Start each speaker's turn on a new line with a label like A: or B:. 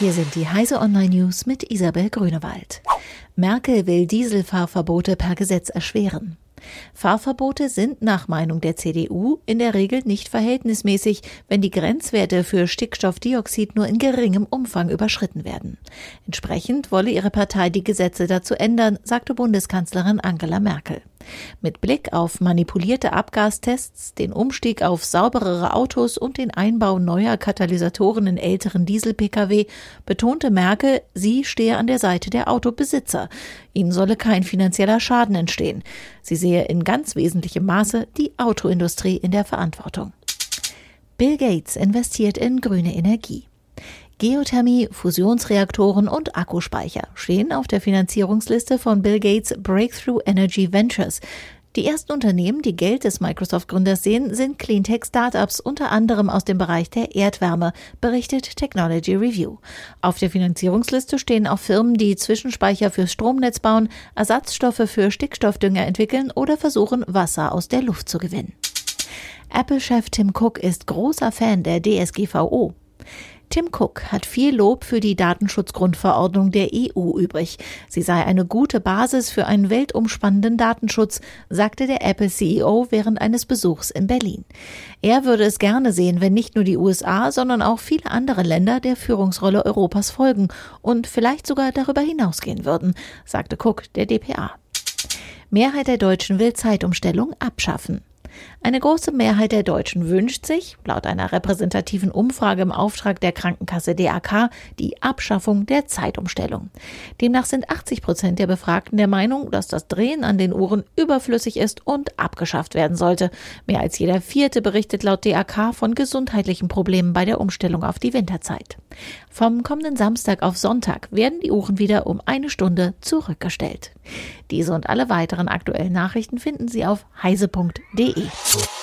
A: Hier sind die Heise Online News mit Isabel Grünewald. Merkel will Dieselfahrverbote per Gesetz erschweren. Fahrverbote sind nach Meinung der CDU in der Regel nicht verhältnismäßig, wenn die Grenzwerte für Stickstoffdioxid nur in geringem Umfang überschritten werden. Entsprechend wolle ihre Partei die Gesetze dazu ändern, sagte Bundeskanzlerin Angela Merkel. Mit Blick auf manipulierte Abgastests, den Umstieg auf sauberere Autos und den Einbau neuer Katalysatoren in älteren Diesel-Pkw betonte Merkel, sie stehe an der Seite der Autobesitzer. Ihnen solle kein finanzieller Schaden entstehen. Sie sehe in ganz wesentlichem Maße die Autoindustrie in der Verantwortung. Bill Gates investiert in grüne Energie. Geothermie, Fusionsreaktoren und Akkuspeicher stehen auf der Finanzierungsliste von Bill Gates Breakthrough Energy Ventures. Die ersten Unternehmen, die Geld des Microsoft-Gründers sehen, sind Cleantech-Startups, unter anderem aus dem Bereich der Erdwärme, berichtet Technology Review. Auf der Finanzierungsliste stehen auch Firmen, die Zwischenspeicher fürs Stromnetz bauen, Ersatzstoffe für Stickstoffdünger entwickeln oder versuchen, Wasser aus der Luft zu gewinnen. Apple-Chef Tim Cook ist großer Fan der DSGVO. Tim Cook hat viel Lob für die Datenschutzgrundverordnung der EU übrig. Sie sei eine gute Basis für einen weltumspannenden Datenschutz, sagte der Apple-CEO während eines Besuchs in Berlin. Er würde es gerne sehen, wenn nicht nur die USA, sondern auch viele andere Länder der Führungsrolle Europas folgen und vielleicht sogar darüber hinausgehen würden, sagte Cook der DPA. Mehrheit der Deutschen will Zeitumstellung abschaffen. Eine große Mehrheit der Deutschen wünscht sich, laut einer repräsentativen Umfrage im Auftrag der Krankenkasse DAK, die Abschaffung der Zeitumstellung. Demnach sind 80 Prozent der Befragten der Meinung, dass das Drehen an den Uhren überflüssig ist und abgeschafft werden sollte. Mehr als jeder Vierte berichtet laut DAK von gesundheitlichen Problemen bei der Umstellung auf die Winterzeit. Vom kommenden Samstag auf Sonntag werden die Uhren wieder um eine Stunde zurückgestellt. Diese und alle weiteren aktuellen Nachrichten finden Sie auf heise.de. Yeah.